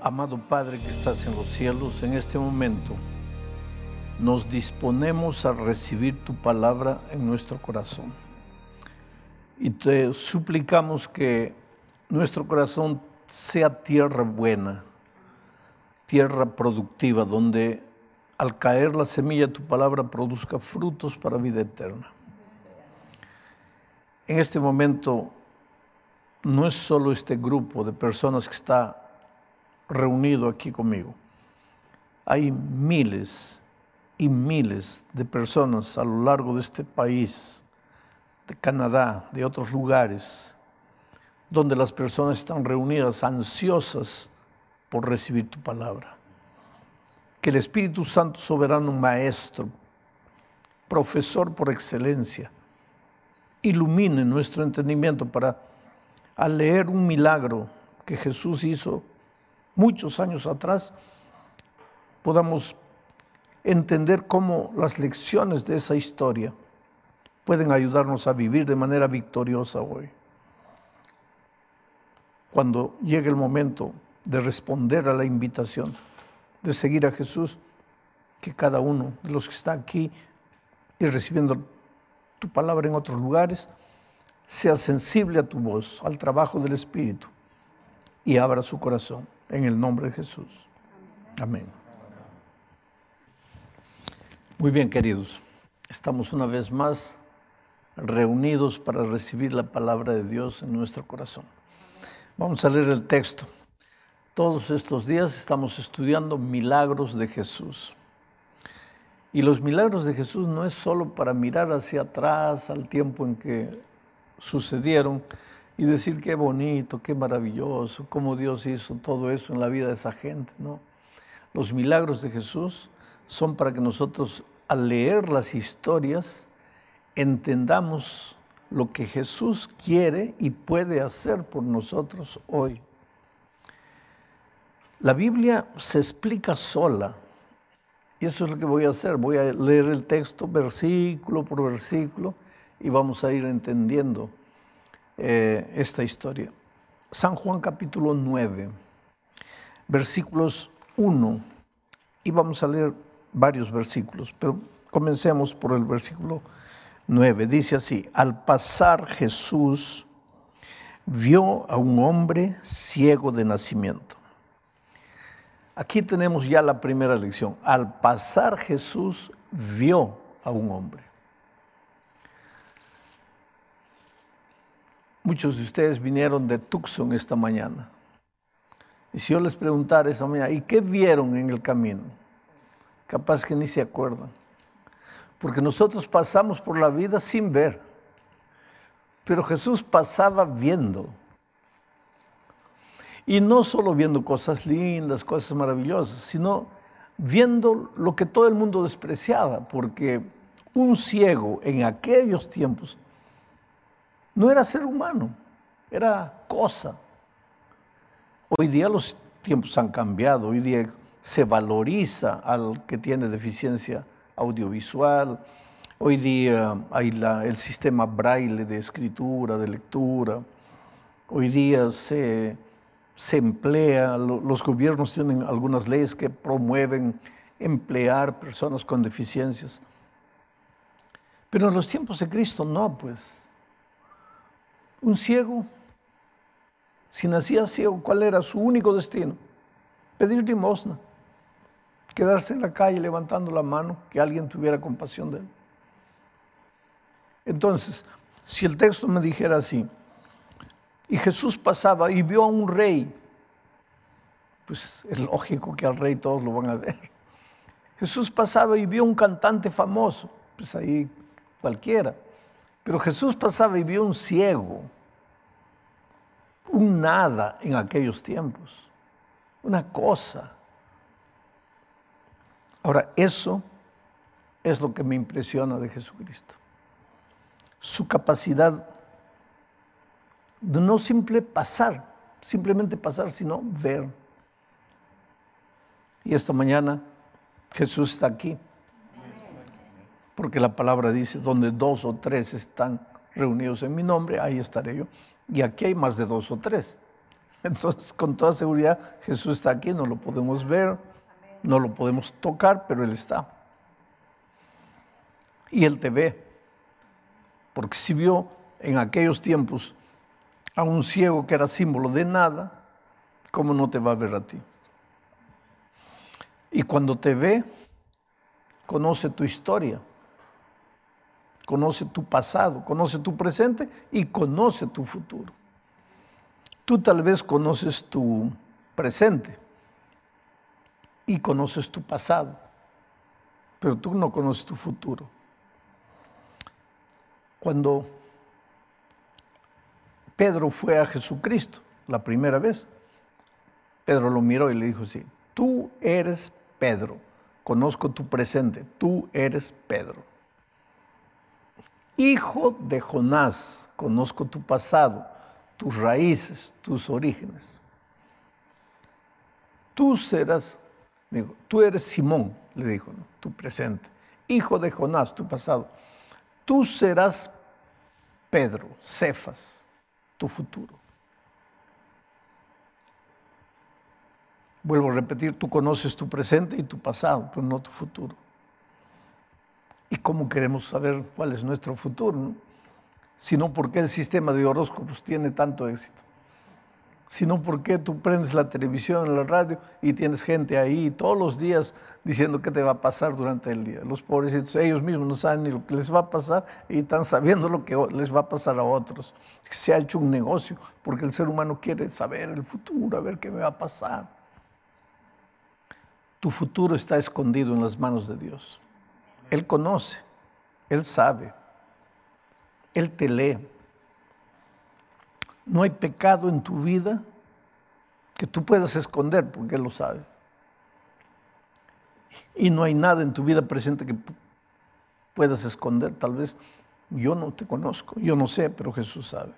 Amado Padre que estás en los cielos, en este momento nos disponemos a recibir tu palabra en nuestro corazón. Y te suplicamos que nuestro corazón sea tierra buena, tierra productiva, donde al caer la semilla tu palabra produzca frutos para vida eterna. En este momento no es solo este grupo de personas que está reunido aquí conmigo. Hay miles y miles de personas a lo largo de este país, de Canadá, de otros lugares, donde las personas están reunidas ansiosas por recibir tu palabra. Que el Espíritu Santo, soberano maestro, profesor por excelencia, ilumine nuestro entendimiento para, al leer un milagro que Jesús hizo muchos años atrás, podamos entender cómo las lecciones de esa historia pueden ayudarnos a vivir de manera victoriosa hoy. Cuando llegue el momento de responder a la invitación, de seguir a Jesús, que cada uno de los que está aquí y recibiendo tu palabra en otros lugares, sea sensible a tu voz, al trabajo del Espíritu y abra su corazón en el nombre de Jesús. Amén. Muy bien, queridos. Estamos una vez más reunidos para recibir la palabra de Dios en nuestro corazón. Vamos a leer el texto. Todos estos días estamos estudiando milagros de Jesús. Y los milagros de Jesús no es solo para mirar hacia atrás al tiempo en que sucedieron, y decir qué bonito, qué maravilloso, cómo Dios hizo todo eso en la vida de esa gente, ¿no? Los milagros de Jesús son para que nosotros al leer las historias entendamos lo que Jesús quiere y puede hacer por nosotros hoy. La Biblia se explica sola. Y eso es lo que voy a hacer. Voy a leer el texto versículo por versículo y vamos a ir entendiendo eh, esta historia. San Juan capítulo 9, versículos 1, y vamos a leer varios versículos, pero comencemos por el versículo 9. Dice así, al pasar Jesús vio a un hombre ciego de nacimiento. Aquí tenemos ya la primera lección. Al pasar Jesús vio a un hombre. Muchos de ustedes vinieron de Tucson esta mañana. Y si yo les preguntara esta mañana, ¿y qué vieron en el camino? Capaz que ni se acuerdan. Porque nosotros pasamos por la vida sin ver. Pero Jesús pasaba viendo. Y no solo viendo cosas lindas, cosas maravillosas, sino viendo lo que todo el mundo despreciaba, porque un ciego en aquellos tiempos no era ser humano, era cosa. Hoy día los tiempos han cambiado, hoy día se valoriza al que tiene deficiencia audiovisual, hoy día hay el sistema braille de escritura, de lectura, hoy día se, se emplea, los gobiernos tienen algunas leyes que promueven emplear personas con deficiencias. Pero en los tiempos de Cristo no, pues. Un ciego, si nacía ciego, ¿cuál era su único destino? Pedir limosna, quedarse en la calle levantando la mano, que alguien tuviera compasión de él. Entonces, si el texto me dijera así, y Jesús pasaba y vio a un rey, pues es lógico que al rey todos lo van a ver. Jesús pasaba y vio a un cantante famoso, pues ahí cualquiera. Pero Jesús pasaba y vio un ciego, un nada en aquellos tiempos, una cosa. Ahora, eso es lo que me impresiona de Jesucristo. Su capacidad no simple pasar, simplemente pasar, sino ver. Y esta mañana Jesús está aquí. Porque la palabra dice, donde dos o tres están reunidos en mi nombre, ahí estaré yo. Y aquí hay más de dos o tres. Entonces, con toda seguridad, Jesús está aquí, no lo podemos ver, no lo podemos tocar, pero Él está. Y Él te ve. Porque si vio en aquellos tiempos a un ciego que era símbolo de nada, ¿cómo no te va a ver a ti? Y cuando te ve, conoce tu historia, conoce tu pasado, conoce tu presente y conoce tu futuro. Tú tal vez conoces tu presente y conoces tu pasado, pero tú no conoces tu futuro. Cuando Pedro fue a Jesucristo la primera vez, Pedro lo miró y le dijo así, tú eres Pedro, conozco tu presente, tú eres Pedro. Hijo de Jonás, conozco tu pasado, tus raíces, tus orígenes. Tú serás, digo, tú eres Simón, le dijo, tu presente. Hijo de Jonás, tu pasado. Tú serás Pedro, Cefas, tu futuro. Vuelvo a repetir, tú conoces tu presente y tu pasado, pero no tu futuro. ¿Y cómo queremos saber cuál es nuestro futuro? Sino por qué el sistema de horóscopos tiene tanto éxito. Sino por qué tú prendes la televisión, la radio y tienes gente ahí todos los días diciendo qué te va a pasar durante el día. Los pobrecitos, ellos mismos no saben ni lo que les va a pasar y están sabiendo lo que les va a pasar a otros. Se ha hecho un negocio porque el ser humano quiere saber el futuro, a ver qué me va a pasar. Tu futuro está escondido en las manos de Dios. Él conoce, Él sabe, Él te lee. No hay pecado en tu vida que tú puedas esconder porque Él lo sabe. Y no hay nada en tu vida presente que puedas esconder. Tal vez yo no te conozco, yo no sé, pero Jesús sabe.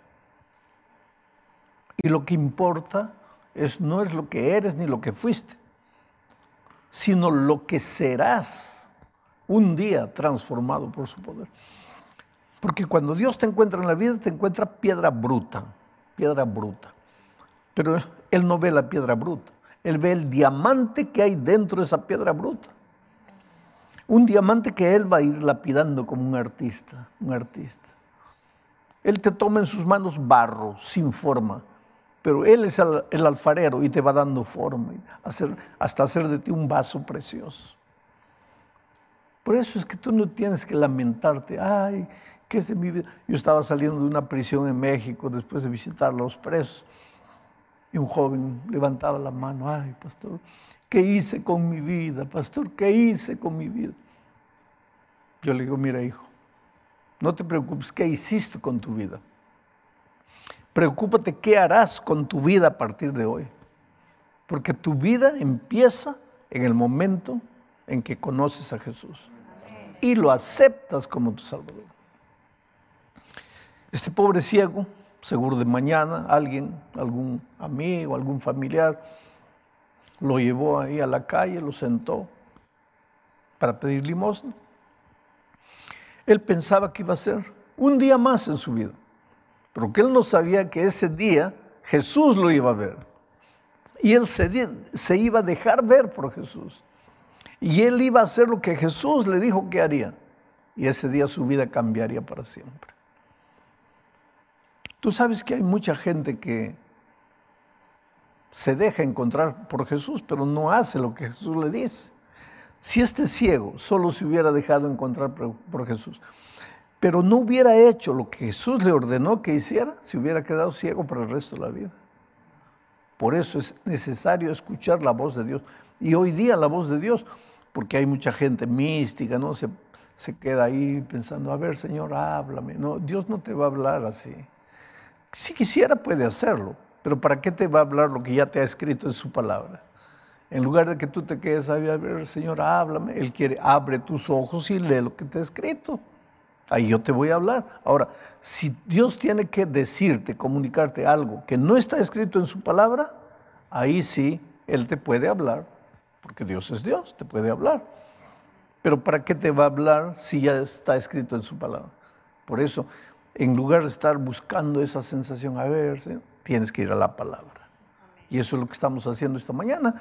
Y lo que importa es, no es lo que eres ni lo que fuiste, sino lo que serás un día transformado por su poder. Porque cuando Dios te encuentra en la vida, te encuentra piedra bruta, piedra bruta. Pero Él no ve la piedra bruta, Él ve el diamante que hay dentro de esa piedra bruta. Un diamante que Él va a ir lapidando como un artista, un artista. Él te toma en sus manos barro, sin forma, pero Él es el, alfarero y te va dando forma, hasta hacer de ti un vaso precioso. Por eso es que tú no tienes que lamentarte, ay, ¿qué es de mi vida? Yo estaba saliendo de una prisión en México después de visitar a los presos y un joven levantaba la mano, ay, pastor, ¿qué hice con mi vida? Pastor, ¿qué hice con mi vida? Yo le digo, mira hijo, no te preocupes, ¿qué hiciste con tu vida? Preocúpate qué harás con tu vida a partir de hoy. Porque tu vida empieza en el momento en que conoces a Jesús y lo aceptas como tu Salvador. Este pobre ciego, seguro de mañana, alguien, algún amigo, algún familiar, lo llevó ahí a la calle, lo sentó para pedir limosna. Él pensaba que iba a ser un día más en su vida. Pero que él no sabía que ese día Jesús lo iba a ver. Y él se, se iba a dejar ver por Jesús. Y él iba a hacer lo que Jesús le dijo que haría. Y ese día su vida cambiaría para siempre. Tú sabes que hay mucha gente que se deja encontrar por Jesús, pero no hace lo que Jesús le dice. Si este ciego solo se hubiera dejado encontrar por Jesús, pero no hubiera hecho lo que Jesús le ordenó que hiciera, se hubiera quedado ciego para el resto de la vida. Por eso es necesario escuchar la voz de Dios. Y hoy día la voz de Dios, porque hay mucha gente mística, ¿no? Se, se queda ahí pensando, a ver, Señor, háblame. No, Dios no te va a hablar así. Si quisiera puede hacerlo, pero ¿para qué te va a hablar lo que ya te ha escrito en su palabra? En lugar de que tú te quedes a ver, Señor, háblame. Él quiere, abre tus ojos y lee lo que te ha escrito. Ahí yo te voy a hablar. Ahora, si Dios tiene que decirte, comunicarte algo que no está escrito en su palabra, ahí sí Él te puede hablar, porque Dios es Dios, te puede hablar. Pero ¿para qué te va a hablar si ya está escrito en su palabra? Por eso, en lugar de estar buscando esa sensación, a ver, tienes que ir a la palabra. Y eso es lo que estamos haciendo esta mañana,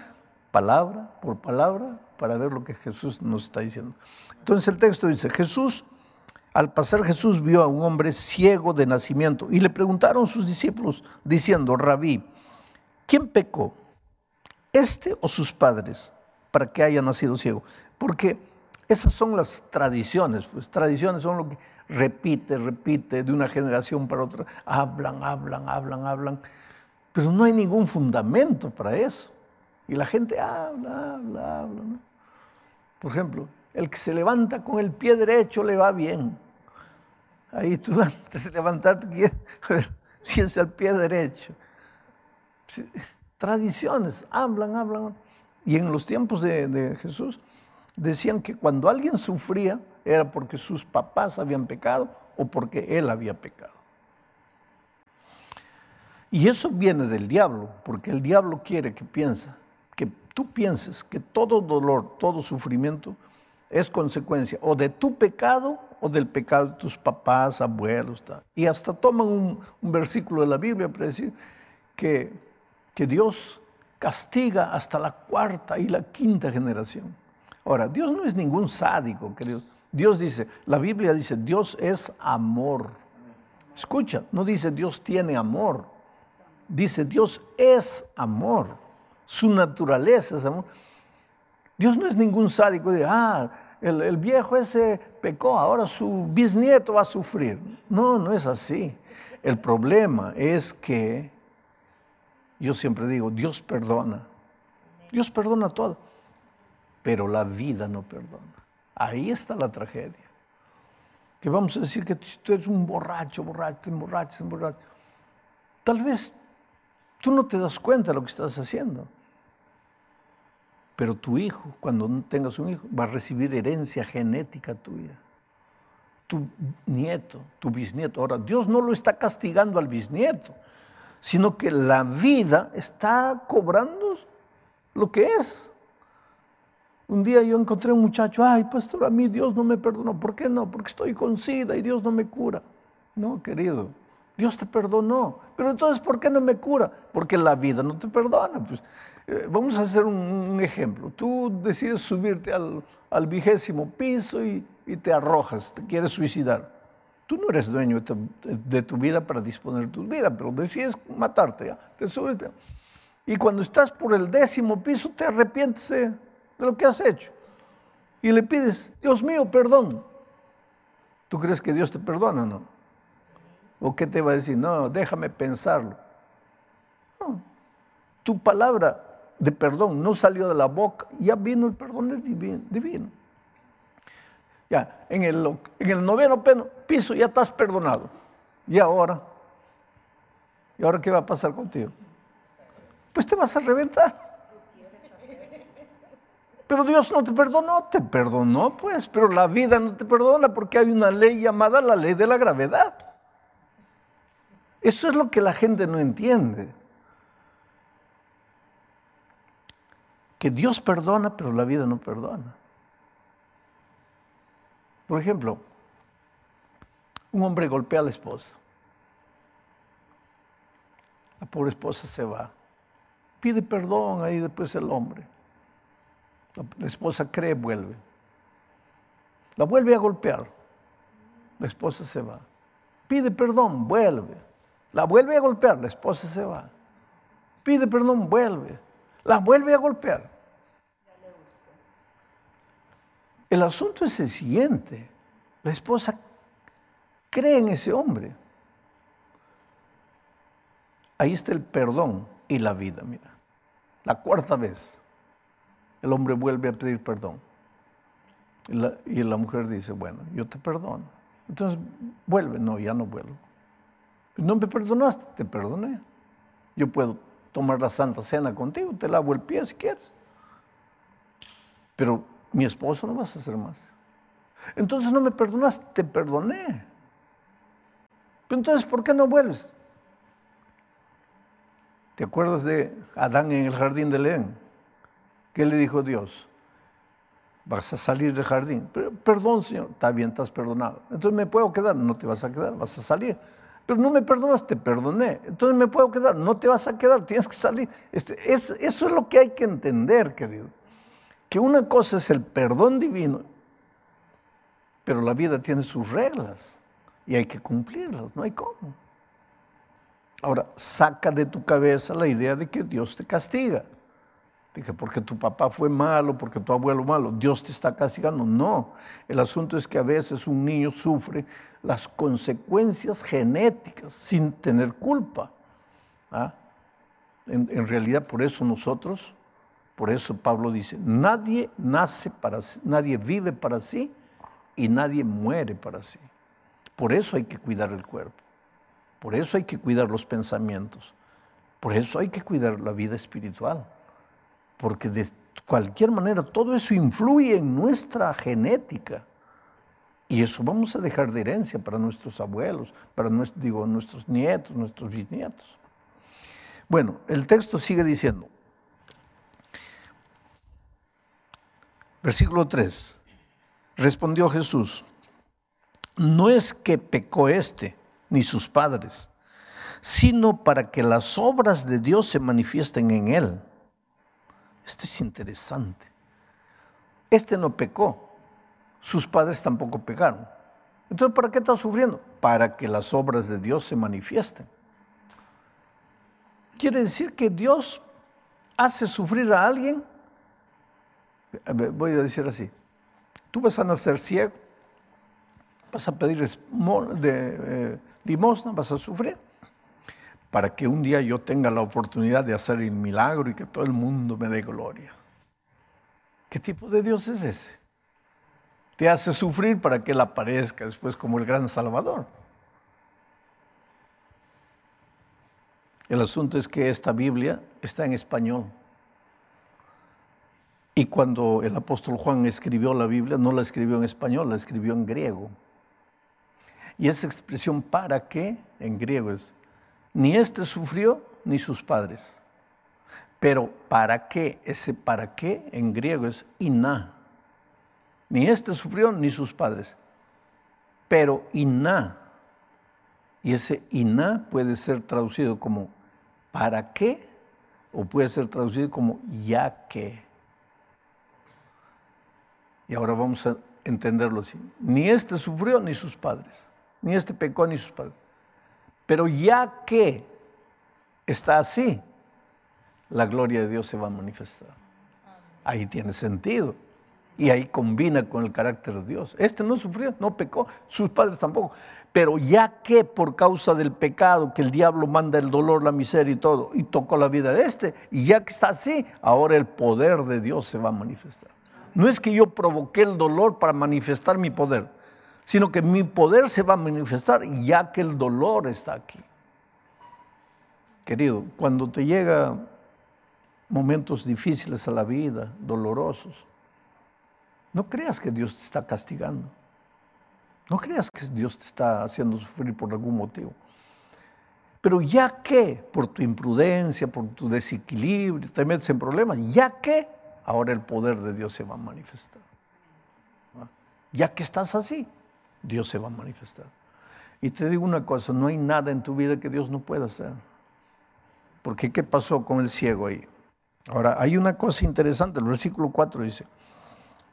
palabra por palabra, para ver lo que Jesús nos está diciendo. Entonces el texto dice, Jesús, al pasar Jesús vio a un hombre ciego de nacimiento y le preguntaron sus discípulos diciendo, rabí, ¿quién pecó? ¿Este o sus padres para que haya nacido ciego? Porque esas son las tradiciones, pues tradiciones son lo que repite, repite de una generación para otra, hablan, hablan, hablan, hablan, pero no hay ningún fundamento para eso. Y la gente habla, habla, habla. Por ejemplo, el que se levanta con el pie derecho le va bien. Ahí tú antes de levantarte, a ver el pie derecho. Tradiciones, hablan, hablan. Y en los tiempos de Jesús decían que cuando alguien sufría era porque sus papás habían pecado o porque él había pecado. Y eso viene del diablo, porque el diablo quiere que piensa tú pienses que todo dolor, todo sufrimiento es consecuencia o de tu pecado o del pecado de tus papás, abuelos. Y hasta toman un, versículo de la Biblia para decir que, que Dios castiga hasta la cuarta y la quinta generación. Ahora, Dios no es ningún sádico, querido. Dios dice, la Biblia dice, Dios es amor. Escucha, no dice Dios tiene amor. Dice Dios es amor su naturaleza Dios no es ningún sádico de, ah, el, viejo ese pecó, ahora su bisnieto va a sufrir. No, no es así. El problema es que, yo siempre digo, Dios perdona. Dios perdona todo, pero la vida no perdona. Ahí está la tragedia. Que vamos a decir que tú eres un borracho, borracho, borracho, un borracho. Tal vez tú no te das cuenta de lo que estás haciendo. Pero tu hijo, cuando tengas un hijo, va a recibir herencia genética tuya. Tu nieto, tu bisnieto. Ahora, Dios no lo está castigando al bisnieto, sino que la vida está cobrando lo que es. Un día yo encontré un muchacho, ay, pastor, a mí Dios no me perdonó. ¿Por qué no? Porque estoy con sida y Dios no me cura. No, querido, Dios te perdonó. Pero entonces, ¿por qué no me cura? Porque la vida no te perdona. Pues eh, vamos a hacer un, ejemplo. Tú decides subirte al, vigésimo piso y, te arrojas, te quieres suicidar. Tú no eres dueño de tu, vida para disponer tu vida, pero decides matarte, te subes. Y cuando estás por el décimo piso, te arrepientes de, lo que has hecho. Y le pides, Dios mío, perdón. ¿Tú crees que Dios te perdona o no? ¿O qué te va a decir? No, déjame pensarlo. Tu palabra de perdón no salió de la boca, ya vino el perdón divino. Ya, en el, en el noveno piso ya estás perdonado. ¿Y ahora? ¿Y ahora qué va a pasar contigo? Pues te vas a reventar. Pero Dios no te perdonó, te perdonó pues, pero la vida no te perdona porque hay una ley llamada la ley de la gravedad. Eso es lo que la gente no entiende. que Dios perdona, pero la vida no perdona. Por ejemplo, un hombre golpea a la esposa. La pobre esposa se va. Pide perdón ahí después el hombre. La esposa cree, vuelve. La vuelve a golpear. La esposa se va. Pide perdón, vuelve. La vuelve a golpear, la esposa se va. Pide perdón, vuelve la vuelve a golpear. El asunto es el siguiente. La esposa cree en ese hombre. Ahí está el perdón y la vida, mira. La cuarta vez, el hombre vuelve a pedir perdón. Y la, mujer dice, bueno, yo te perdono. Entonces, vuelve. No, ya no vuelvo. No me perdonaste, te perdoné. Yo puedo tomar la Santa Cena contigo, te lavo el pie si quieres. Pero mi esposo no vas a hacer más. Entonces no me perdonas, te perdoné. Entonces, ¿por qué no vuelves? ¿Te acuerdas de Adán en el jardín de Edén? ¿Qué le dijo Dios? Vas a salir del jardín. perdón, Señor. Está bien, estás perdonado. Entonces me puedo quedar. No te vas a quedar, vas a salir. Pero no me perdonas, te perdoné. Entonces me puedo quedar. No te vas a quedar, tienes que salir. Este, es, eso es lo que hay que entender, querido. Que una cosa es el perdón divino, pero la vida tiene sus reglas y hay que cumplirlas. No hay cómo. Ahora, saca de tu cabeza la idea de que Dios te castiga. Porque tu papá fue malo, porque tu abuelo malo, Dios te está castigando. No, el asunto es que a veces un niño sufre las consecuencias genéticas sin tener culpa. ¿ah? En, en, realidad, por eso nosotros, por eso Pablo dice, nadie nace para sí, nadie vive para sí y nadie muere para sí. Por eso hay que cuidar el cuerpo. Por eso hay que cuidar los pensamientos. Por eso hay que cuidar la vida espiritual. Porque de cualquier manera todo eso influye en nuestra genética. Y eso vamos a dejar de herencia para nuestros abuelos, para digo, nuestros nietos, nuestros bisnietos. Bueno, el texto sigue diciendo, versículo 3, respondió Jesús, no es que pecó este, ni sus padres, sino para que las obras de Dios se manifiesten en él. Esto es interesante. Este no pecó, sus padres tampoco pecaron. Entonces, ¿para qué está sufriendo? Para que las obras de Dios se manifiesten. Quiere decir que Dios hace sufrir a alguien. Voy a decir así. Tú vas a nacer ciego, vas a pedir eh, limosna, vas a sufrir, para que un día yo tenga la oportunidad de hacer el milagro y que todo el mundo me dé gloria. ¿Qué tipo de Dios es ese? Te hace sufrir para que Él aparezca después como el gran Salvador. El asunto es que esta Biblia está en español. Y cuando el apóstol Juan escribió la Biblia, no la escribió en español, la escribió en griego. Y esa expresión para qué en griego es, ni éste sufrió ni sus padres. Pero para qué, ese para qué en griego es iná. Ni éste sufrió ni sus padres. Pero iná. Y ese iná puede ser traducido como para qué o puede ser traducido como ya que. Y ahora vamos a entenderlo así. Ni éste sufrió ni sus padres ni este pecó ni sus padres. Pero ya que está así, la gloria de Dios se va a manifestar. Ahí tiene sentido. Y ahí combina con el carácter de Dios. Este no sufrió, no pecó, sus padres tampoco. Pero ya que por causa del pecado, que el diablo manda el dolor, la miseria y todo, y tocó la vida de este, y ya que está así, ahora el poder de Dios se va a manifestar. No es que yo provoqué el dolor para manifestar mi poder sino que mi poder se va a manifestar ya que el dolor está aquí. Querido, cuando te llegan momentos difíciles a la vida, dolorosos, no creas que Dios te está castigando. No creas que Dios te está haciendo sufrir por algún motivo. Pero ya que por tu imprudencia, por tu desequilibrio, te metes en problemas, ya que ahora el poder de Dios se va a manifestar. Ya que estás así, Dios se va a manifestar. Y te digo una cosa, no hay nada en tu vida que Dios no pueda hacer. Porque ¿qué pasó con el ciego ahí? Ahora, hay una cosa interesante, el versículo 4 dice,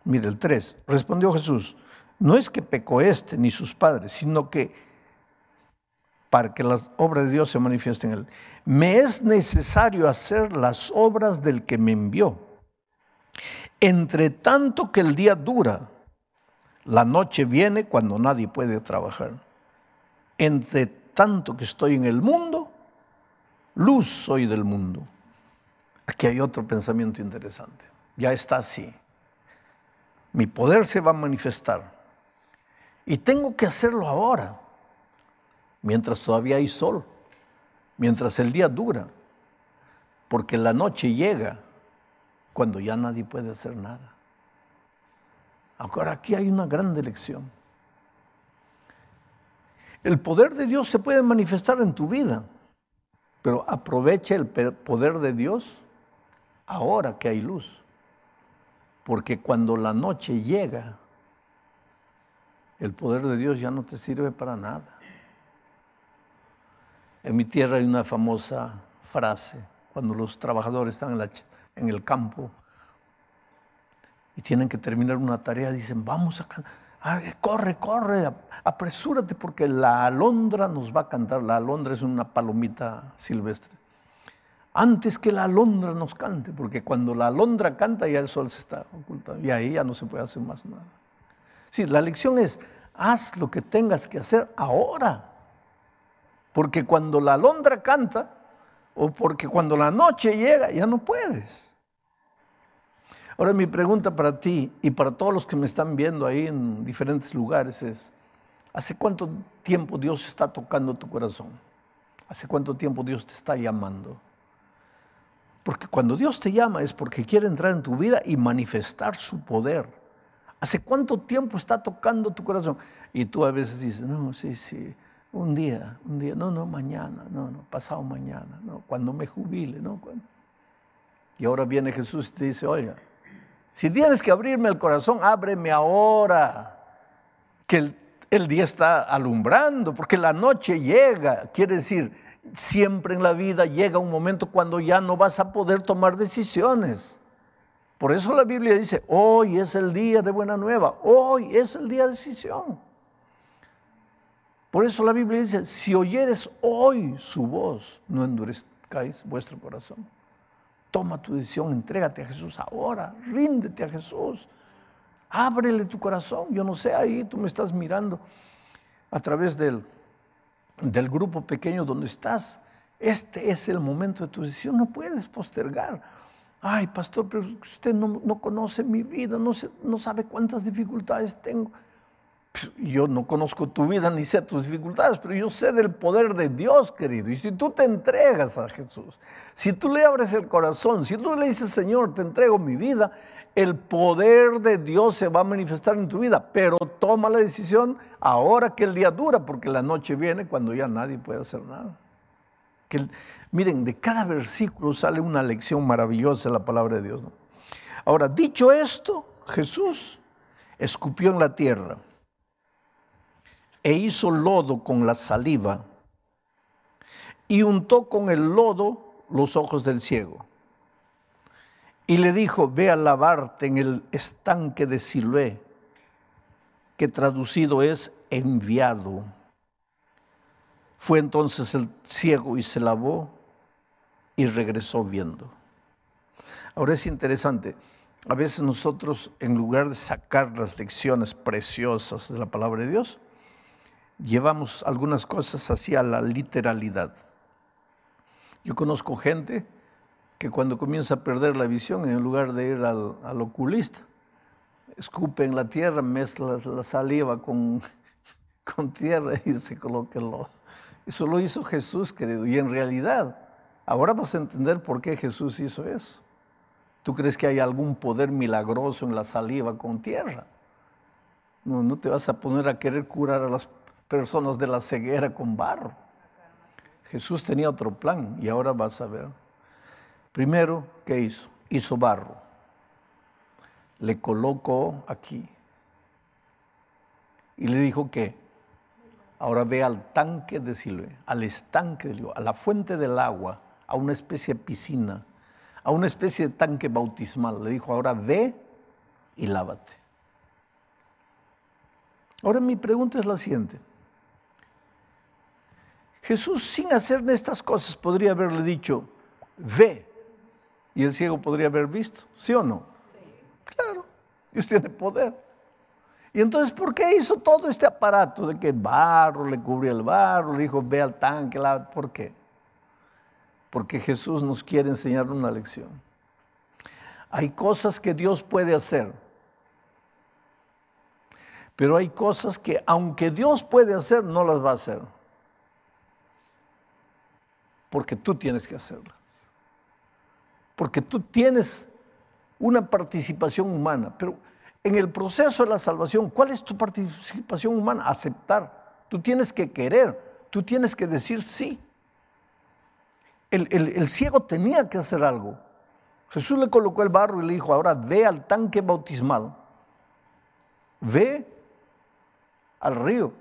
mire el 3, respondió Jesús, no es que pecó este ni sus padres, sino que para que las obras de Dios se manifiesten en él. Me es necesario hacer las obras del que me envió. Entre tanto que el día dura, la noche viene cuando nadie puede trabajar. Entre tanto que estoy en el mundo, luz soy del mundo. Aquí hay otro pensamiento interesante. Ya está así. Mi poder se va a manifestar. Y tengo que hacerlo ahora, mientras todavía hay sol, mientras el día dura, porque la noche llega cuando ya nadie puede hacer nada. Ahora aquí hay una gran lección. El poder de Dios se puede manifestar en tu vida, pero aprovecha el poder de Dios ahora que hay luz. Porque cuando la noche llega, el poder de Dios ya no te sirve para nada. En mi tierra hay una famosa frase, cuando los trabajadores están en, el campo y tienen que terminar una tarea, dicen, vamos a corre, corre, apresúrate porque la alondra nos va a cantar. La alondra es una palomita silvestre. Antes que la alondra nos cante, porque cuando la alondra canta ya el sol se está ocultando y ahí ya no se puede hacer más nada. Sí, la lección es, haz lo que tengas que hacer ahora. Porque cuando la alondra canta, o porque cuando la noche llega, ya no puedes. Ahora mi pregunta para ti y para todos los que me están viendo ahí en diferentes lugares es, ¿hace cuánto tiempo Dios está tocando tu corazón? ¿Hace cuánto tiempo Dios te está llamando? Porque cuando Dios te llama es porque quiere entrar en tu vida y manifestar su poder. ¿Hace cuánto tiempo está tocando tu corazón? Y tú a veces dices, no, sí, sí, un día, un día, no, no, mañana, no, no, pasado mañana, no, cuando me jubile, no. Y ahora viene Jesús y te dice, oiga, si tienes que abrirme el corazón, ábreme ahora, que el, día está alumbrando, porque la noche llega, quiere decir, siempre en la vida llega un momento cuando ya no vas a poder tomar decisiones. Por eso la Biblia dice, hoy es el día de buena nueva, hoy es el día de decisión. Por eso la Biblia dice, si oyeres hoy su voz, no endurezcáis vuestro corazón. Toma tu decisión, entrégate a Jesús ahora, ríndete a Jesús. Ábrele tu corazón. Yo no sé, ahí tú me estás mirando a través del, del grupo pequeño donde estás. Este es el momento de tu decisión, no puedes postergar. Ay, pastor, pero usted no, no conoce mi vida, no, no sabe cuántas dificultades tengo yo no conozco tu vida ni sé tus dificultades, pero yo sé del poder de Dios, querido. Y si tú te entregas a Jesús, si tú le abres el corazón, si tú le dices, Señor, te entrego mi vida, el poder de Dios se va a manifestar en tu vida. Pero toma la decisión ahora que el día dura, porque la noche viene cuando ya nadie puede hacer nada. Que, miren, de cada versículo sale una lección maravillosa la palabra de Dios. Ahora, dicho esto, Jesús escupió en la tierra e hizo lodo con la saliva y untó con el lodo los ojos del ciego. Y le dijo, ve a lavarte en el estanque de Siloé, que traducido es enviado. Fue entonces el ciego y se lavó y regresó viendo. Ahora es interesante, a veces nosotros en lugar de sacar las lecciones preciosas de la palabra de Dios, llevamos algunas cosas hacia la literalidad. Yo conozco gente que cuando comienza a perder la visión, en lugar de ir al, oculista, escupe en la tierra, mezcla la saliva con, con tierra y se coloca el lodo. Eso lo hizo Jesús, querido. Y en realidad, ahora vas a entender por qué Jesús hizo eso. ¿Tú crees que hay algún poder milagroso en la saliva con tierra? No, no te vas a poner a querer curar a las personas de la ceguera con barro. Jesús tenía otro plan y ahora vas a ver. Primero, ¿qué hizo? Hizo barro. Le colocó aquí. Y le dijo que ahora ve al tanque de Siloé, al estanque de a la fuente del agua, a una especie de piscina, a una especie de tanque bautismal. Le dijo, ahora ve y lávate. Ahora mi pregunta es la siguiente. Jesús sin hacer estas cosas podría haberle dicho, ve. Y el ciego podría haber visto, ¿sí o no? Sí. Claro, Dios tiene poder. Y entonces, ¿por qué hizo todo este aparato de que barro le cubría el barro, le dijo, ve al tanque, ¿por qué? Porque Jesús nos quiere enseñar una lección. Hay cosas que Dios puede hacer, pero hay cosas que aunque Dios puede hacer, no las va a hacer porque tú tienes que hacerla. Porque tú tienes una participación humana, pero en el proceso de la salvación, ¿cuál es tu participación humana? Aceptar. Tú tienes que querer, tú tienes que decir sí. El, el ciego tenía que hacer algo. Jesús le colocó el barro y le dijo, ahora ve al tanque bautismal, ve al río,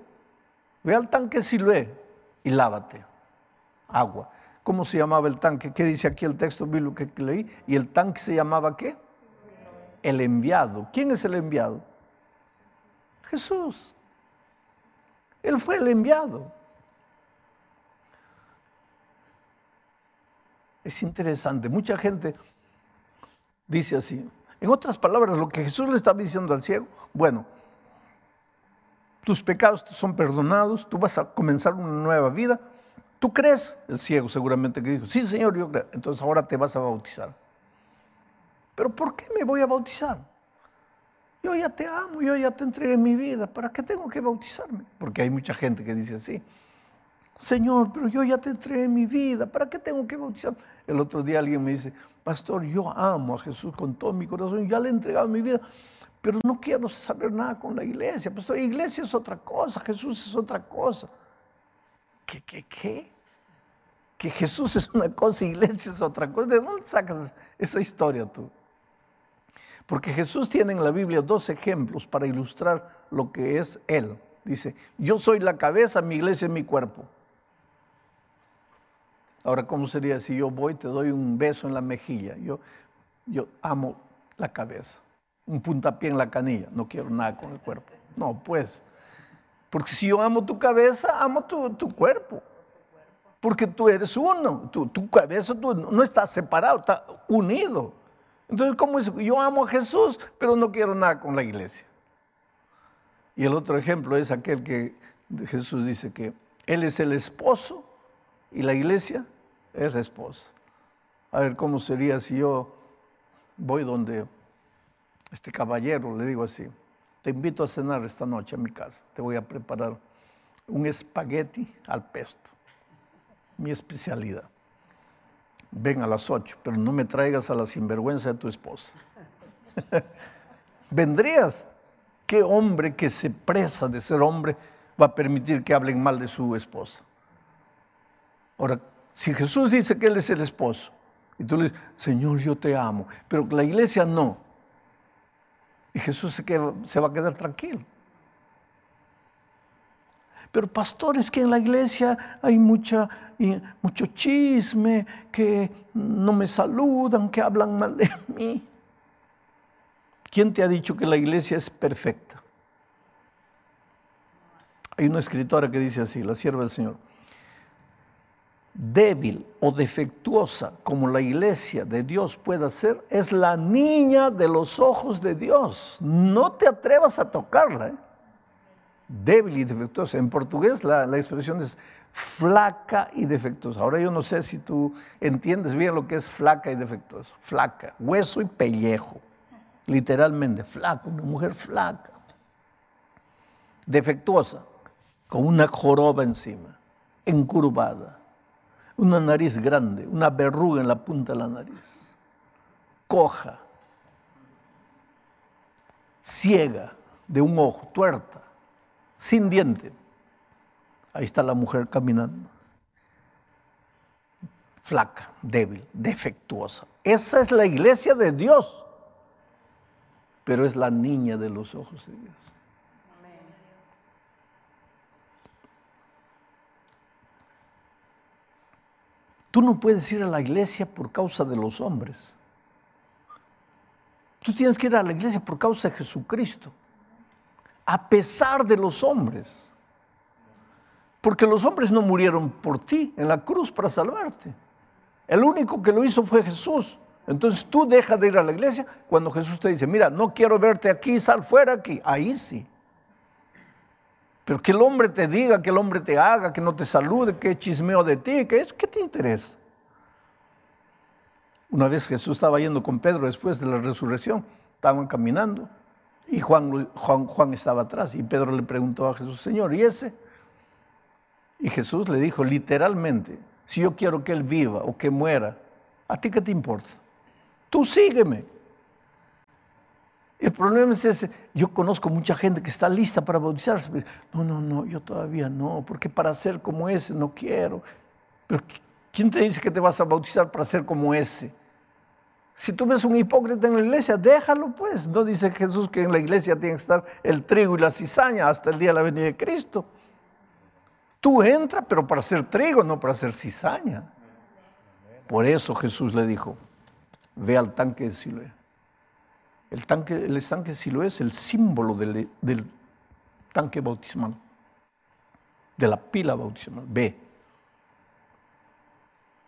ve al tanque Siloé y lávate. Agua. ¿Cómo se llamaba el tanque? ¿Qué dice aquí el texto bíblico que leí? ¿Y el tanque se llamaba qué? El enviado. ¿Quién es el enviado? Jesús. Él fue el enviado. Es interesante. Mucha gente dice así. En otras palabras, lo que Jesús le estaba diciendo al ciego, bueno, tus pecados son perdonados, tú vas a comenzar una nueva vida. ¿Tú crees? El ciego seguramente que dijo, sí Señor, yo creo. Entonces ahora te vas a bautizar. Pero ¿por qué me voy a bautizar? Yo ya te amo, yo ya te entregué mi vida, ¿para qué tengo que bautizarme? Porque hay mucha gente que dice así. Señor, pero yo ya te entregué mi vida, ¿para qué tengo que bautizarme? El otro día alguien me dice, pastor, yo amo a Jesús con todo mi corazón, ya le he entregado mi vida, pero no quiero saber nada con la iglesia. Pastor, iglesia es otra cosa, Jesús es otra cosa. ¿Qué, qué, qué? Que Jesús es una cosa, iglesia es otra cosa. ¿De dónde sacas esa historia tú? Porque Jesús tiene en la Biblia dos ejemplos para ilustrar lo que es Él. Dice, yo soy la cabeza, mi iglesia es mi cuerpo. Ahora, ¿cómo sería si yo voy, te doy un beso en la mejilla? Yo, yo amo la cabeza, un puntapié en la canilla, no quiero nada con el cuerpo. No, pues, porque si yo amo tu cabeza, amo tu, tu cuerpo. Porque tú eres uno, tu, cabeza tú no está separado, está unido. Entonces, ¿cómo es? Yo amo a Jesús, pero no quiero nada con la iglesia. Y el otro ejemplo es aquel que Jesús dice que Él es el esposo y la iglesia es la esposa. A ver, ¿cómo sería si yo voy donde este caballero, le digo así, te invito a cenar esta noche a mi casa, te voy a preparar un espagueti al pesto, mi especialidad ven a las ocho, pero no me traigas a la sinvergüenza de tu esposa. ¿Vendrías? ¿Qué hombre que se presa de ser hombre va a permitir que hablen mal de su esposa? Ahora, si Jesús dice que Él es el esposo, y tú le dices, Señor, yo te amo, pero la iglesia no, y Jesús se, se va a quedar tranquilo. Pero pastores que en la iglesia hay mucha, mucho chisme, que no me saludan, que hablan mal de mí. ¿Quién te ha dicho que la iglesia es perfecta? Hay una escritora que dice así, la sierva del Señor. Débil o defectuosa como la iglesia de Dios pueda ser, es la niña de los ojos de Dios. No te atrevas a tocarla. ¿eh? Débil y defectuosa. En portugués la, expresión es flaca y defectuosa. Ahora yo no sé si tú entiendes bien lo que es flaca y defectuosa. Flaca, hueso y pellejo. Literalmente, flaca, una mujer flaca. Defectuosa, con una joroba encima, encurvada, una nariz grande, una verruga en la punta de la nariz, coja, ciega de un ojo, tuerta sin diente. Ahí está la mujer caminando. Flaca, débil, defectuosa. Esa es la iglesia de Dios, pero es la niña de los ojos de Dios. Tú no puedes ir a la iglesia por causa de los hombres. Tú tienes que ir a la iglesia por causa de Jesucristo a pesar de los hombres. Porque los hombres no murieron por ti en la cruz para salvarte. El único que lo hizo fue Jesús. Entonces tú dejas de ir a la iglesia cuando Jesús te dice, mira, no quiero verte aquí, sal fuera aquí. Ahí sí. Pero que el hombre te diga, que el hombre te haga, que no te salude, que chismeo de ti, que ¿qué te interesa? Una vez Jesús estaba yendo con Pedro después de la resurrección, estaban caminando y Juan, Juan, Juan estaba atrás y Pedro le preguntó a Jesús, Señor, ¿y ese? Y Jesús le dijo literalmente, si yo quiero que él viva o que muera, ¿a ti qué te importa? Tú sígueme. El problema es ese, yo conozco mucha gente que está lista para bautizarse. No, no, no, yo todavía no, porque para ser como ese no quiero. Pero ¿quién te dice que te vas a bautizar para ser como ese? Si tú ves un hipócrita en la iglesia, déjalo pues. No dice Jesús que en la iglesia tiene que estar el trigo y la cizaña hasta el día de la venida de Cristo. Tú entras, pero para hacer trigo, no para hacer cizaña. Por eso Jesús le dijo, ve al tanque de Siloé. El, tanque, el estanque de Siloé es el símbolo del, del tanque bautismal, de la pila bautismal. Ve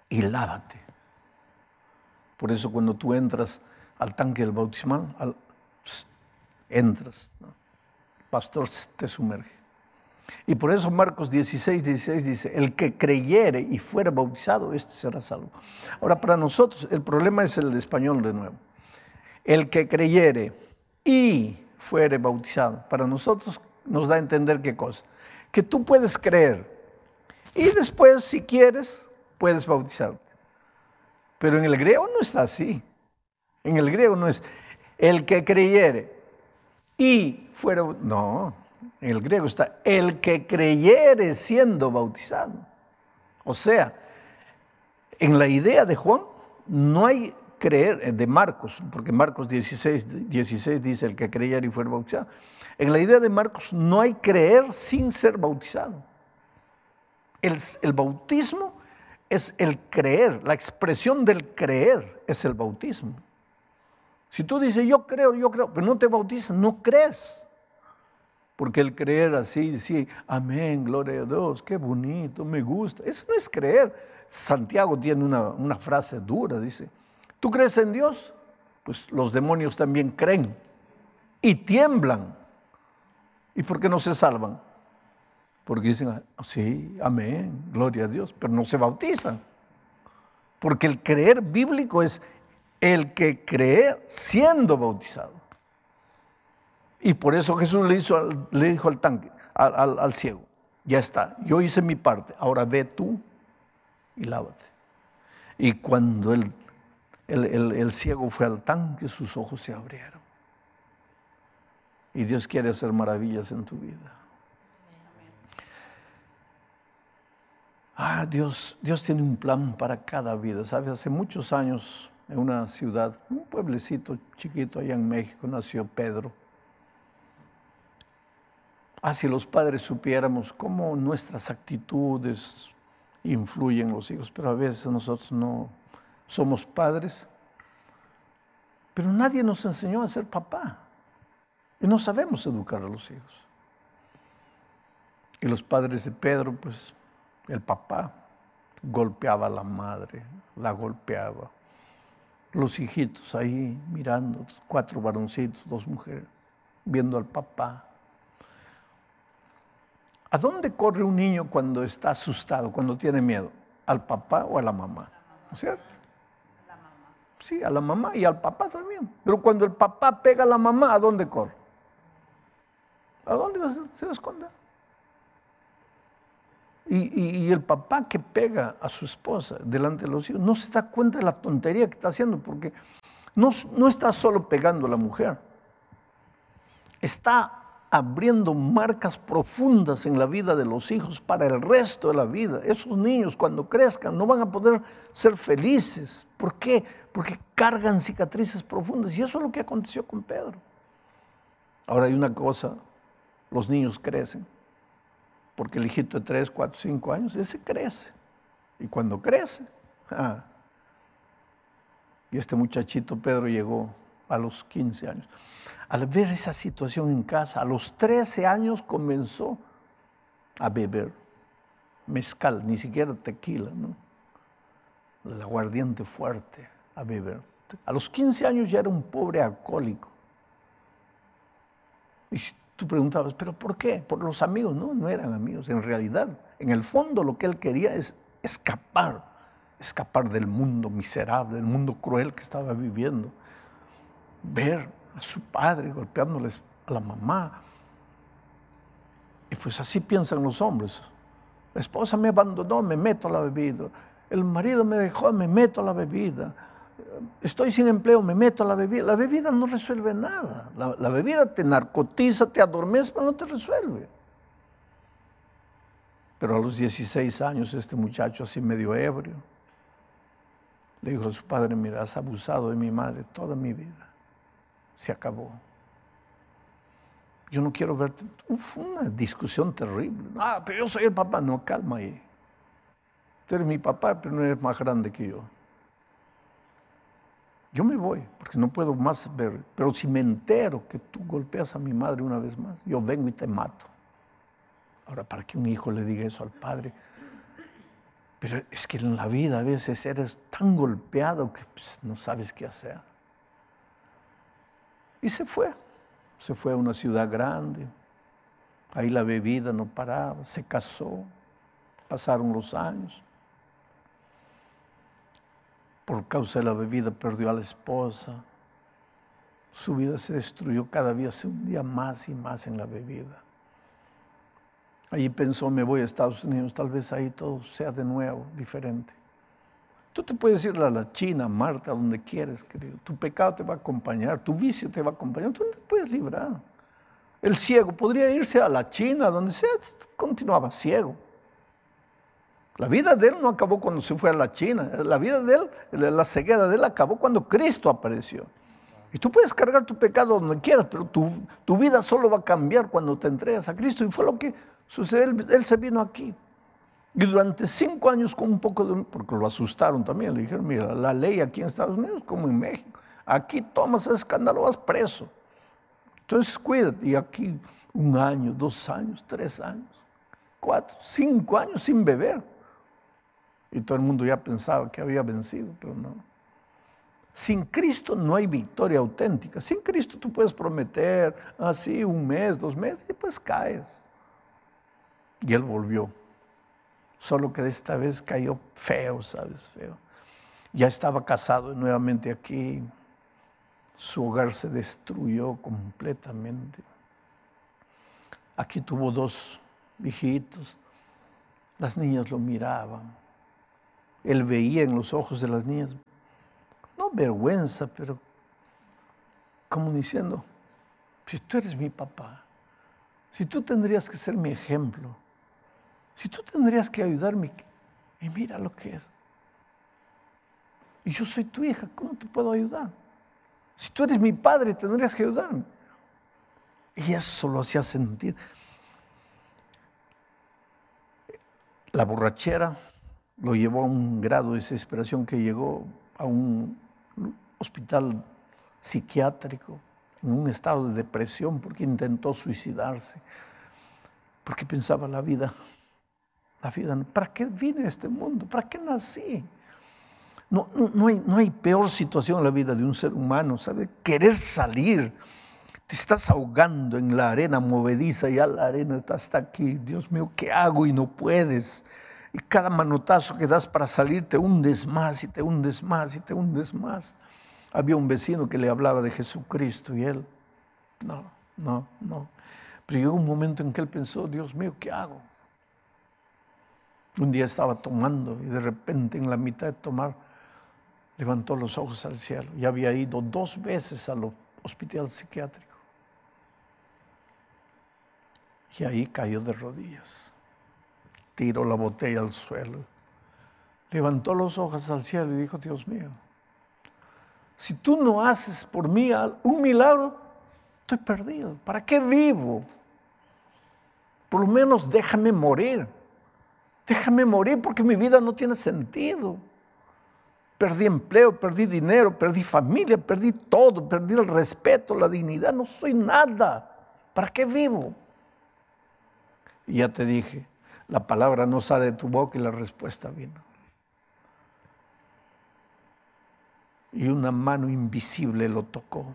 y lávate. Por eso cuando tú entras al tanque del bautismal, entras, el pastor te sumerge. Y por eso Marcos 16, 16 dice, el que creyere y fuera bautizado, este será salvo. Ahora, para nosotros el problema es el español de nuevo. El que creyere y fuere bautizado, para nosotros nos da a entender qué cosa. Que tú puedes creer y después, si quieres, puedes bautizarte. Pero en el griego no está así. En el griego no es el que creyere y fuera... No, en el griego está el que creyere siendo bautizado. O sea, en la idea de Juan no hay creer, eh, de Marcos, porque Marcos 16, 16 dice el que creyere y fuera bautizado. En la idea de Marcos no hay creer sin ser bautizado. El, el bautismo es el creer, la expresión del creer es el bautismo. Si tú dices yo creo, yo creo, pero no te bautizas, no crees. Porque el creer así, sí, amén, gloria a Dios, qué bonito, me gusta. Eso no es creer. Santiago tiene una, una frase dura, dice, ¿tú crees en Dios? Pues los demonios también creen y tiemblan. ¿Y por qué no se salvan? Porque dicen, ah, sí, amén, gloria a Dios, pero no se bautizan. Porque el creer bíblico es el que cree siendo bautizado. Y por eso Jesús le, hizo, le dijo al tanque, al, ciego, ya está, yo hice mi parte, ahora ve tú y lávate. Y cuando el, el ciego fue al tanque, sus ojos se abrieron. Y Dios quiere hacer maravillas en tu vida. Ah, Dios, Dios tiene un plan para cada vida. ¿Sabes? Hace muchos años en una ciudad, un pueblecito chiquito allá en México, nació Pedro. Ah, si los padres supiéramos cómo nuestras actitudes influyen en los hijos, pero a veces nosotros no somos padres, pero nadie nos enseñó a ser papá y no sabemos educar a los hijos. Y los padres de Pedro, pues el papá golpeaba a la madre, la golpeaba. Los hijitos ahí mirando, cuatro varoncitos, dos mujeres, viendo al papá. ¿A dónde corre un niño cuando está asustado, cuando tiene miedo? ¿Al papá o a la mamá? ¿No es cierto? Sí, a la mamá y al papá también. Pero cuando el papá pega a la mamá, ¿a dónde corre? ¿A dónde se va a esconder? Y, el papá que pega a su esposa delante de los hijos no se da cuenta de la tontería que está haciendo, porque no, no está solo pegando a la mujer, está abriendo marcas profundas en la vida de los hijos para el resto de la vida. Esos niños cuando crezcan no van a poder ser felices. ¿Por qué? Porque cargan cicatrices profundas. Y eso es lo que aconteció con Pedro. Ahora hay una cosa, los niños crecen porque el hijito de 3, 4, 5 años, ese crece. Y cuando crece, ah, y este muchachito Pedro llegó a los 15 años. Al ver esa situación en casa, a los 13 años comenzó a beber mezcal, ni siquiera tequila, ¿no? El aguardiente fuerte a beber. A los 15 años ya era un pobre alcohólico. Y Tú preguntabas, ¿pero por qué? Por los amigos. No, no eran amigos. En realidad, en el fondo lo que él quería es escapar, escapar del mundo miserable, del mundo cruel que estaba viviendo. Ver a su padre golpeándoles a la mamá. Y pues así piensan los hombres. La esposa me abandonó, me meto a la bebida. El marido me dejó, me meto a la bebida estoy sin empleo, me meto a la bebida. La bebida no resuelve nada. La, bebida te narcotiza, te adormece, pero no te resuelve. Pero a los 16 años este muchacho así medio ebrio Le dijo a su padre, mira, has abusado de mi madre toda mi vida. Se acabó. Yo no quiero verte. Fue una discusión terrible. Ah, pero yo soy el papá. No, calma ahí. Tú eres mi papá, pero no eres más grande que yo. Yo me voy, porque no puedo más ver. Pero si me entero que tú golpeas a mi madre una vez más, yo vengo y te mato. Ahora, para que un hijo le diga eso al padre, pero es que en la vida a veces eres tan golpeado que pues, no sabes qué hacer. Y se fue. Se fue a una ciudad grande. Ahí la bebida no paraba. Se casó. Pasaron los años. Por causa de la bebida perdió a la esposa. Su vida se destruyó cada día, se hundía más y más en la bebida. Allí pensó, me voy a Estados Unidos, tal vez ahí todo sea de nuevo, diferente. Tú te puedes ir a la China, Marta, donde quieres, querido. Tu pecado te va a acompañar, tu vicio te va a acompañar, tú no te puedes librar. El ciego podría irse a la China, donde sea, continuaba ciego. La vida de él no acabó cuando se fue a la China, la vida de él, la ceguera de él acabó cuando Cristo apareció. Y tú puedes cargar tu pecado donde quieras, pero tu, tu vida solo va a cambiar cuando te entregas a Cristo. Y fue lo que Sucede, él, se vino aquí. Y durante cinco años con un poco de... porque lo asustaron también, le dijeron, mira, la ley aquí en Estados Unidos como en México. Aquí tomas escándalo, vas preso. Entonces cuídate. Y aquí un año, dos años, tres años, cuatro, cinco años sin beber. Y todo el mundo ya pensaba que había vencido, pero no. Sin Cristo no hay victoria auténtica. Sin Cristo tú puedes prometer así un mes, dos meses y pues caes. Y él volvió. Solo que esta vez cayó feo, ¿sabes? Feo. Ya estaba casado nuevamente aquí. Su hogar se destruyó completamente. Aquí tuvo dos hijitos. Las niñas lo miraban. Él veía en los ojos de las niñas, no vergüenza, pero como diciendo, si tú eres mi papá, si tú tendrías que ser mi ejemplo, si tú tendrías que ayudarme, y mira lo que es. Y yo soy tu hija, ¿cómo te puedo ayudar? Si tú eres mi padre, tendrías que ayudarme. Y eso lo hacía sentir. La borrachera lo llevó a un grado de desesperación que llegó a un hospital psiquiátrico, en un estado de depresión, porque intentó suicidarse, porque pensaba la vida la vida. ¿Para qué vine a este mundo? ¿Para qué nací? No, no, hay, no hay peor situación en la vida de un ser humano, ¿sabe? Querer salir. Te estás ahogando en la arena movediza, ya la arena está hasta aquí. Dios mío, ¿qué hago? Y no puedes. Y cada manotazo que das para salir te hundes más y te hundes más y te hundes más. Había un vecino que le hablaba de Jesucristo y él, no, no, no. Pero llegó un momento en que él pensó, Dios mío, ¿qué hago? Un día estaba tomando y de repente en la mitad de tomar levantó los ojos al cielo y había ido dos veces al hospital psiquiátrico. Y ahí cayó de rodillas, tiró la botella al suelo, levantó los ojos al cielo y dijo, Dios mío, si tú no haces por mí un milagro, estoy perdido. ¿Para qué vivo? Por lo menos déjame morir. Déjame morir porque mi vida no tiene sentido. Perdí empleo, perdí dinero, perdí familia, perdí todo, perdí el respeto, la dignidad, no soy nada. ¿Para qué vivo? Y ya te dije, la palabra no sale de tu boca y la respuesta vino. Y una mano invisible lo tocó.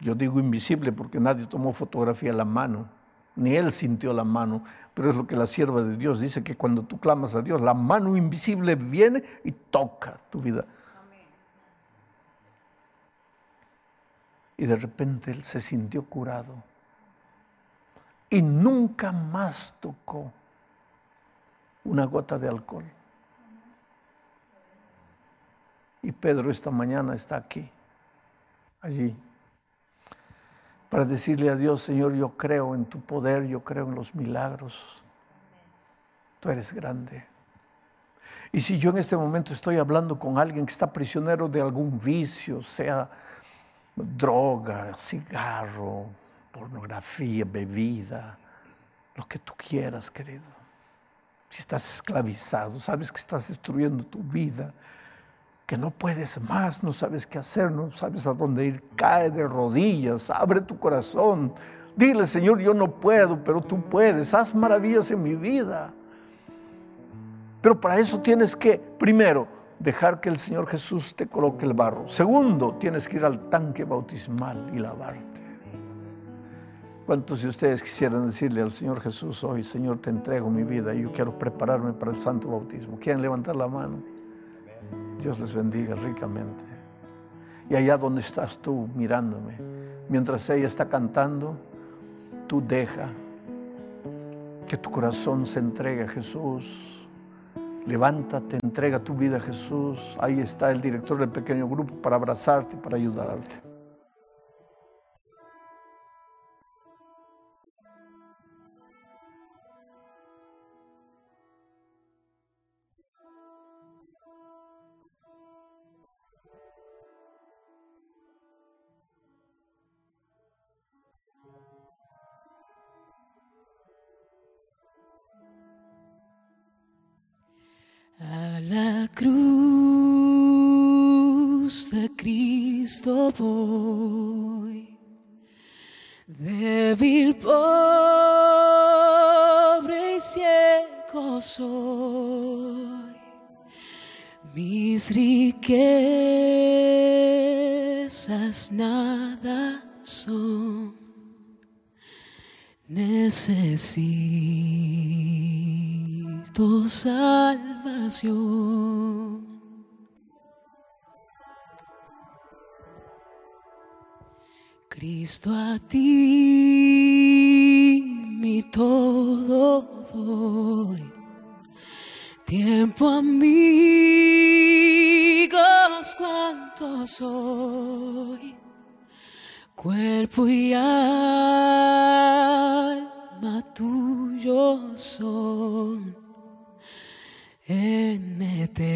Yo digo invisible porque nadie tomó fotografía de la mano ni él sintió la mano, pero es lo que la sierva de Dios dice, que cuando tú clamas a Dios, la mano invisible viene y toca tu vida. Y de repente él se sintió curado y nunca más tocó una gota de alcohol. Y Pedro esta mañana está aquí, allí para decirle a Dios, Señor, yo creo en tu poder, yo creo en los milagros. Tú eres grande. Y si yo en este momento estoy hablando con alguien que está prisionero de algún vicio, sea droga, cigarro, pornografía, bebida, lo que tú quieras, querido. Si estás esclavizado, sabes que estás destruyendo tu vida, que no puedes más, no sabes qué hacer, no sabes a dónde ir, cae de rodillas, abre tu corazón, dile, Señor, yo no puedo, pero tú puedes, haz maravillas en mi vida. Pero para eso tienes que, primero, dejar que el Señor Jesús te coloque el barro. Segundo, tienes que ir al tanque bautismal y lavarte. ¿Cuántos de ustedes quisieran decirle al Señor Jesús hoy, Señor, te entrego mi vida y yo quiero prepararme para el santo bautismo? ¿Quieren levantar la mano? Dios les bendiga ricamente. Y allá donde estás tú mirándome, mientras ella está cantando, tú deja que tu corazón se entregue a Jesús Levántate, entrega tu vida a Jesús. Ahí está el director del pequeño grupo para abrazarte, para ayudarte. Nada son, necesito salvación. Cristo a ti mi todo doy. Tiempo amigos cuanto soy. Cuerpo y alma tuyo son en eterna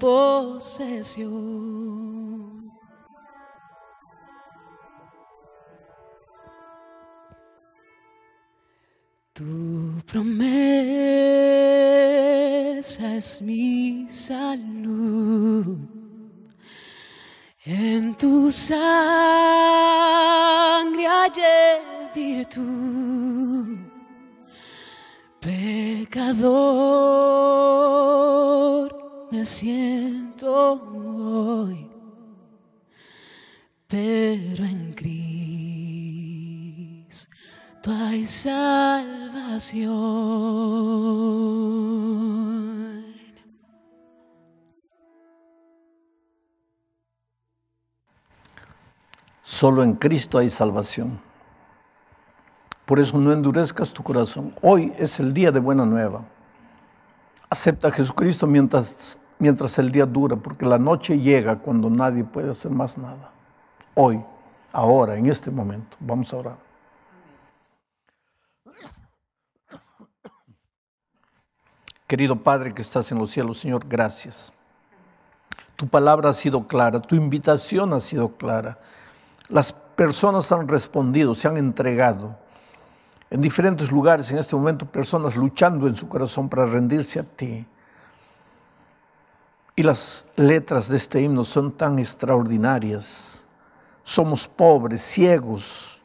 posesión. Tu promesa es mi salud. En tu sangre hay virtud. Pecador me siento hoy, pero en Cristo hay salud. Solo en Cristo hay salvación. Por eso no endurezcas tu corazón. Hoy es el día de buena nueva. Acepta a Jesucristo mientras, mientras el día dura, porque la noche llega cuando nadie puede hacer más nada. Hoy, ahora, en este momento. Vamos a orar. Querido Padre que estás en los cielos, Señor, gracias. Tu palabra ha sido clara, tu invitación ha sido clara. Las personas han respondido, se han entregado. En diferentes lugares en este momento, personas luchando en su corazón para rendirse a ti. Y las letras de este himno son tan extraordinarias. Somos pobres, ciegos,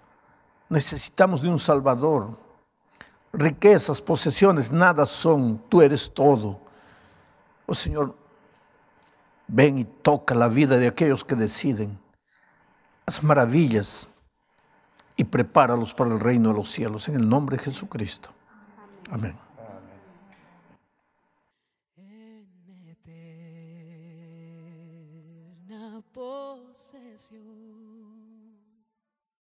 necesitamos de un Salvador riquezas, posesiones, nada son, tú eres todo. Oh Señor, ven y toca la vida de aquellos que deciden. Haz maravillas y prepáralos para el reino de los cielos, en el nombre de Jesucristo. Amén.